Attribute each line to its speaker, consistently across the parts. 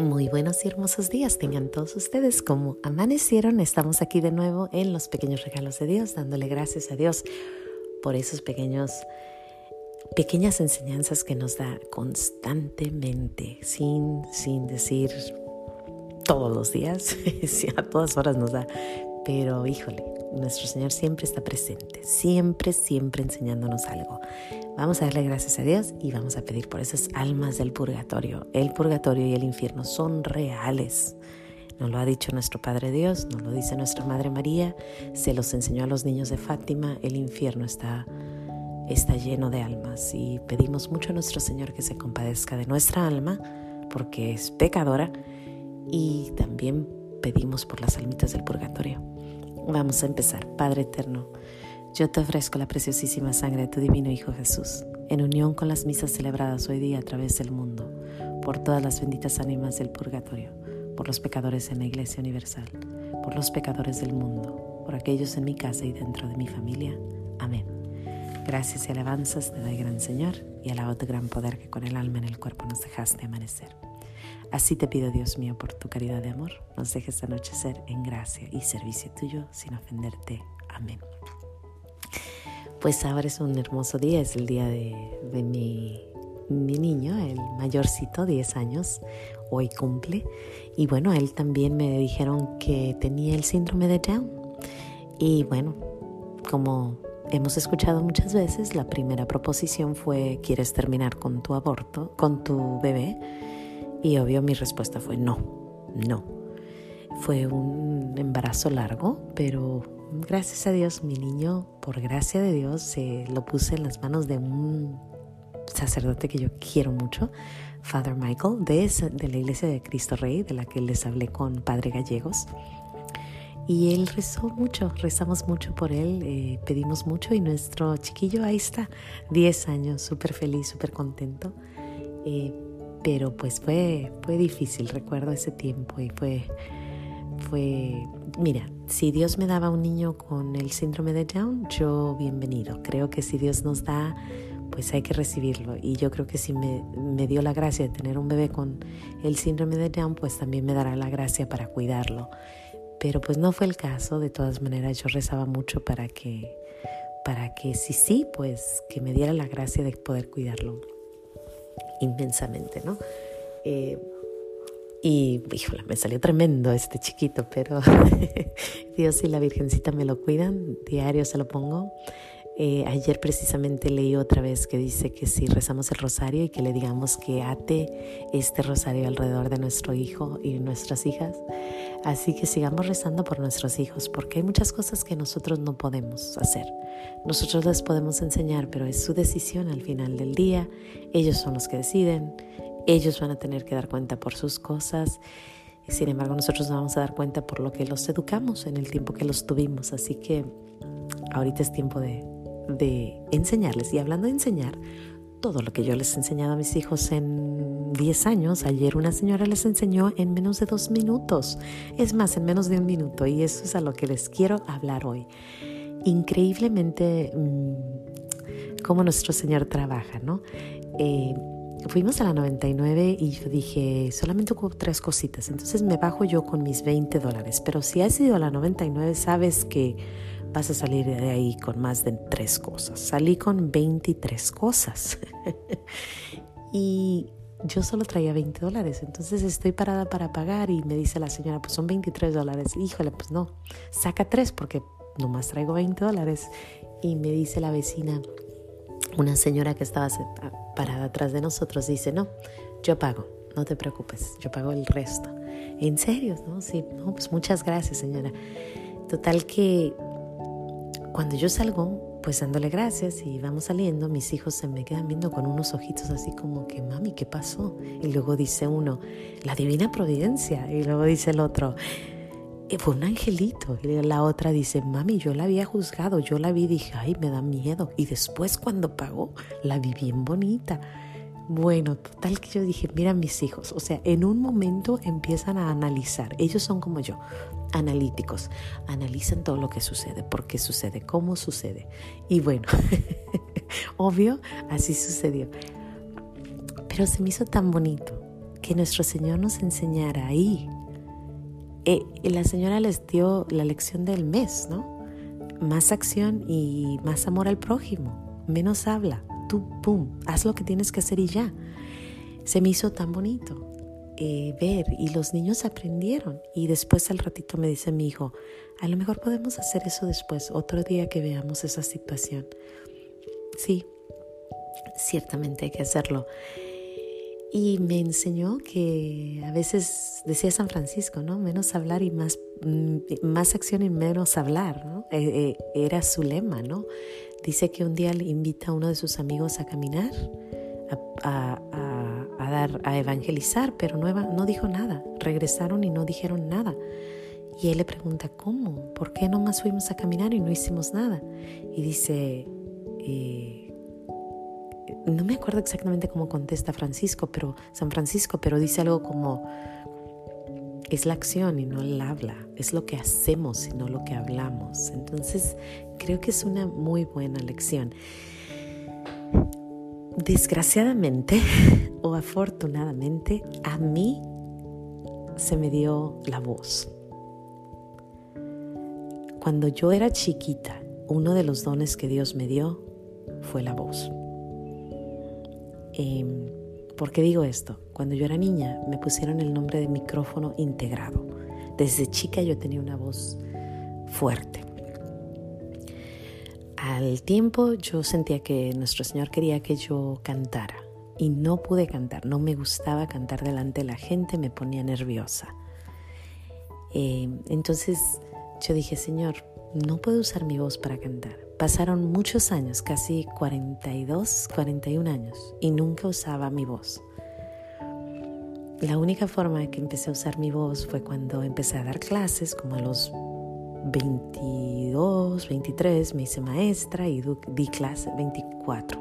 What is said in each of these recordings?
Speaker 1: Muy buenos y hermosos días tengan todos ustedes. Como amanecieron, estamos aquí de nuevo en los pequeños regalos de Dios, dándole gracias a Dios por esos pequeños pequeñas enseñanzas que nos da constantemente, sin sin decir todos los días, a todas horas nos da, pero híjole, nuestro Señor siempre está presente, siempre, siempre enseñándonos algo. Vamos a darle gracias a Dios y vamos a pedir por esas almas del purgatorio. El purgatorio y el infierno son reales. Nos lo ha dicho nuestro Padre Dios, nos lo dice nuestra Madre María, se los enseñó a los niños de Fátima, el infierno está, está lleno de almas y pedimos mucho a nuestro Señor que se compadezca de nuestra alma porque es pecadora y también pedimos por las almitas del purgatorio. Vamos a empezar. Padre eterno, yo te ofrezco la preciosísima sangre de tu divino Hijo Jesús, en unión con las misas celebradas hoy día a través del mundo, por todas las benditas ánimas del purgatorio, por los pecadores en la Iglesia Universal, por los pecadores del mundo, por aquellos en mi casa y dentro de mi familia. Amén. Gracias y alabanzas te doy, gran Señor, y alabo tu gran poder que con el alma en el cuerpo nos dejaste amanecer. Así te pido, Dios mío, por tu caridad de amor, nos dejes anochecer en gracia y servicio tuyo sin ofenderte. Amén. Pues ahora es un hermoso día, es el día de, mi, mi, niño, el mayorcito, 10 años, hoy cumple. Y bueno, él también me dijeron que tenía el síndrome de Down. Y bueno, como hemos escuchado muchas veces, la primera proposición fue, ¿quieres terminar con tu aborto, con tu bebé? Y obvio mi respuesta fue no, no. Fue un embarazo largo, pero gracias a Dios mi niño, por gracia de Dios, se lo puse en las manos de un sacerdote que yo quiero mucho, Father Michael, de, la Iglesia de Cristo Rey, de la que les hablé con Padre Gallegos. Y él rezó mucho, rezamos mucho por él, eh, pedimos mucho y nuestro chiquillo ahí está, 10 años, súper feliz, súper contento. Eh, pero pues fue, fue difícil, recuerdo ese tiempo y fue, fue, mira, si Dios me daba un niño con el síndrome de Down, yo bienvenido. Creo que si Dios nos da, pues hay que recibirlo. Y yo creo que si me, me dio la gracia de tener un bebé con el síndrome de Down, pues también me dará la gracia para cuidarlo. Pero pues no fue el caso, de todas maneras yo rezaba mucho para que, para que si sí, pues que me diera la gracia de poder cuidarlo inmensamente, ¿no? Eh, y, híjole, me salió tremendo este chiquito, pero Dios y la Virgencita me lo cuidan, diario se lo pongo. Eh, ayer precisamente leí otra vez que dice que si rezamos el rosario y que le digamos que ate este rosario alrededor de nuestro hijo y nuestras hijas. Así que sigamos rezando por nuestros hijos, porque hay muchas cosas que nosotros no podemos hacer. Nosotros les podemos enseñar, pero es su decisión al final del día. Ellos son los que deciden, ellos van a tener que dar cuenta por sus cosas. Sin embargo, nosotros nos vamos a dar cuenta por lo que los educamos en el tiempo que los tuvimos. Así que ahorita es tiempo de de enseñarles. Y hablando de enseñar, todo lo que yo les he enseñado a mis hijos en 10 años, ayer una señora les enseñó en menos de dos minutos. Es más, en menos de un minuto. Y eso es a lo que les quiero hablar hoy. Increíblemente mm, cómo nuestro Señor trabaja, ¿no? Eh, fuimos a la 99 y yo dije, solamente hubo tres cositas. Entonces me bajo yo con mis 20 dólares. Pero si has ido a la 99, sabes que vas a salir de ahí con más de tres cosas. Salí con 23 cosas. y yo solo traía 20 dólares. Entonces estoy parada para pagar y me dice la señora, pues son 23 dólares. Híjole, pues no, saca tres porque nomás traigo 20 dólares. Y me dice la vecina, una señora que estaba parada atrás de nosotros, dice, no, yo pago, no te preocupes, yo pago el resto. ¿En serio? No, sí, no, pues muchas gracias señora. Total que cuando yo salgo, pues dándole gracias y vamos saliendo, mis hijos se me quedan viendo con unos ojitos así como que, mami, ¿qué pasó? Y luego dice uno, la divina providencia. Y luego dice el otro, eh, fue un angelito. Y la otra dice, mami, yo la había juzgado, yo la vi y dije, ay, me da miedo. Y después cuando pagó, la vi bien bonita. Bueno, total que yo dije, mira mis hijos, o sea, en un momento empiezan a analizar, ellos son como yo, analíticos, analizan todo lo que sucede, por qué sucede, cómo sucede. Y bueno, obvio, así sucedió. Pero se me hizo tan bonito que nuestro Señor nos enseñara ahí. Eh, la señora les dio la lección del mes, ¿no? Más acción y más amor al prójimo, menos habla, tú, pum, haz lo que tienes que hacer y ya. Se me hizo tan bonito eh, ver y los niños aprendieron y después al ratito me dice mi hijo, a lo mejor podemos hacer eso después, otro día que veamos esa situación. Sí, ciertamente hay que hacerlo. Y me enseñó que a veces decía San Francisco, ¿no? Menos hablar y más, mm, más acción y menos hablar. Eh, eh, era su lema, ¿no? Dice que un día le invita a uno de sus amigos a caminar, dar, a evangelizar, pero no, no dijo nada. Regresaron y no dijeron nada. Y él le pregunta, ¿cómo? ¿Por qué nomás fuimos a caminar y no hicimos nada? Y dice, eh, no me acuerdo exactamente cómo contesta Francisco, pero San Francisco, pero dice algo como es la acción y no el habla, es lo que hacemos y no lo que hablamos. Entonces, creo que es una muy buena lección. Desgraciadamente o afortunadamente, a mí se me dio la voz. Cuando yo era chiquita, uno de los dones que Dios me dio fue la voz. Em, ¿Por qué digo esto? Cuando yo era niña me pusieron el nombre de micrófono integrado. Desde chica yo tenía una voz fuerte. Al tiempo yo sentía que nuestro Señor quería que yo cantara y no pude cantar, no me gustaba cantar delante de la gente, me ponía nerviosa. Em, entonces yo dije, Señor, no puedo usar mi voz para cantar Pasaron muchos años, casi 42, 41 años, y nunca usaba mi voz. La única forma que empecé a usar mi voz fue cuando empecé a dar clases, como a los 22, 23, me hice maestra y di clase 24.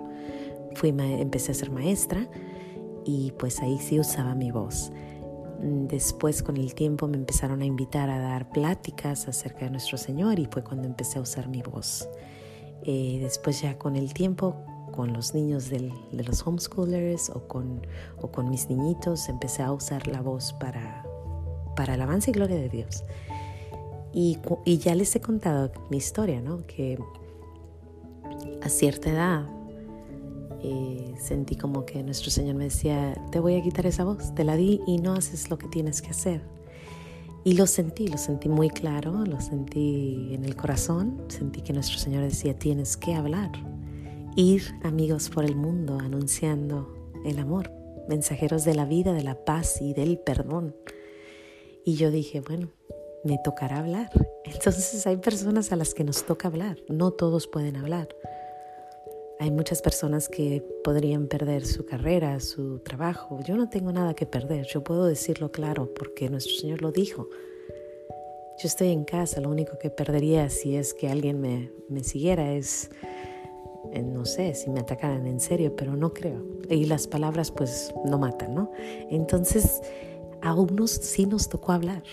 Speaker 1: Fui empecé a ser maestra y pues ahí sí usaba mi voz. Después con el tiempo me empezaron a invitar a dar pláticas acerca de nuestro Señor y fue cuando empecé a usar mi voz. Eh, después ya con el tiempo, con los niños de los homeschoolers o con, o con mis niñitos, empecé a usar la voz para, para alabanza y gloria de Dios. Y, y, ya les he contado mi historia, ¿no? Que a cierta edad eh, sentí como que nuestro Señor me decía, te voy a quitar esa voz, te la di y no haces lo que tienes que hacer. Y lo sentí, lo sentí muy claro, lo sentí en el corazón, sentí que nuestro Señor decía, tienes que hablar, ir amigos por el mundo anunciando el amor, mensajeros de la vida, de la paz y del perdón. Y yo dije, bueno, me tocará hablar. Entonces hay personas a las que nos toca hablar, no todos pueden hablar. Hay muchas personas que podrían perder su carrera, su trabajo. Yo no tengo nada que perder, yo puedo decirlo claro porque nuestro Señor lo dijo. Yo estoy en casa, lo único que perdería si es que alguien me, me siguiera es, eh, no sé, si me atacaran en serio, pero no creo. Y las palabras pues no matan, ¿no? Entonces, a unos sí nos tocó hablar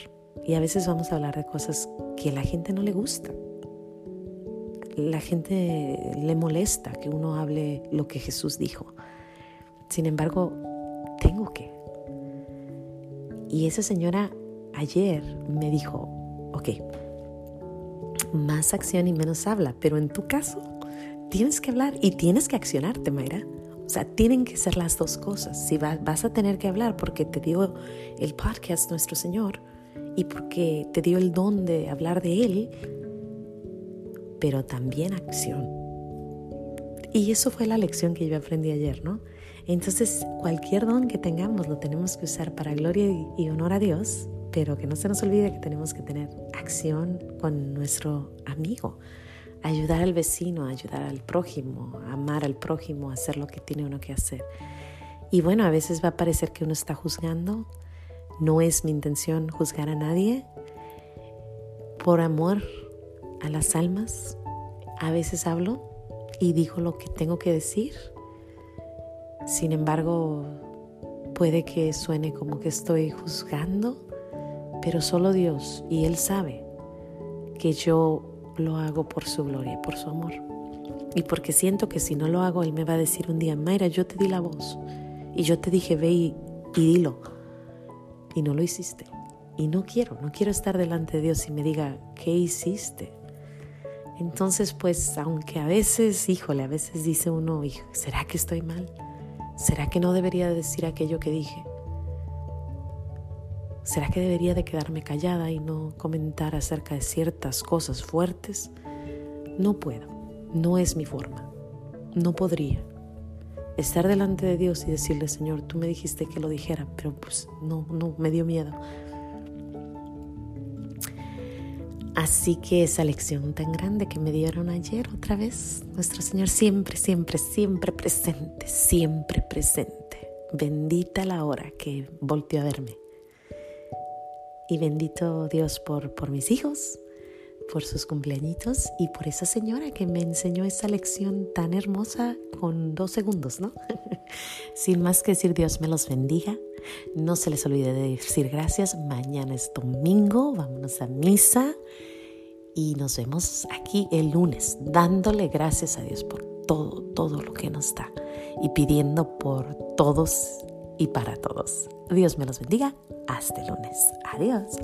Speaker 1: y a veces vamos a hablar de cosas que a la gente no le gusta la gente le molesta que uno hable lo que Jesús dijo. Sin embargo, tengo que. Y esa señora ayer me dijo, ok, más acción y menos habla, pero en tu caso tienes que hablar y tienes que accionarte, Mayra. O sea, tienen que ser las dos cosas. Si vas a tener que hablar porque te dio el podcast nuestro Señor y porque te dio el don de hablar de Él, pero también acción. Y eso fue la lección que yo aprendí ayer, ¿no? Entonces, cualquier don que tengamos lo tenemos que usar para gloria y honor a Dios, pero que no se nos olvide que tenemos que tener acción con nuestro amigo, ayudar al vecino, ayudar al prójimo, amar al prójimo, hacer lo que tiene uno que hacer. Y bueno, a veces va a parecer que uno está juzgando. No es mi intención juzgar a nadie. Por amor a las almas. A veces hablo y digo lo que tengo que decir. Sin embargo, puede que suene como que estoy juzgando, pero solo Dios y Él sabe que yo lo hago por su gloria, por su amor. Y porque siento que si no lo hago, Él me va a decir un día, Mayra, yo te di la voz y yo te dije, ve y, y dilo. Y no lo hiciste. Y no quiero, no quiero estar delante de Dios y me diga, ¿qué hiciste? Entonces, pues, aunque a veces, híjole, a veces dice uno, ¿será que estoy mal? ¿Será que no debería decir aquello que dije? ¿Será que debería de quedarme callada y no comentar acerca de ciertas cosas fuertes? No puedo, no es mi forma, no podría. Estar delante de Dios y decirle, Señor, tú me dijiste que lo dijera, pero pues no, no, me dio miedo. Así que esa lección tan grande que me dieron ayer otra vez, nuestro Señor siempre, siempre, siempre presente, siempre presente. Bendita la hora que volteó a verme. Y bendito Dios por, por mis hijos, por sus cumpleañitos y por esa señora que me enseñó esa lección tan hermosa con dos segundos, ¿no? Sin más que decir, Dios me los bendiga. No se les olvide de decir gracias. Mañana es domingo, vámonos a misa y nos vemos aquí el lunes, dándole gracias a Dios por todo, todo lo que nos da y pidiendo por todos y para todos. Dios me los bendiga. Hasta el lunes. Adiós.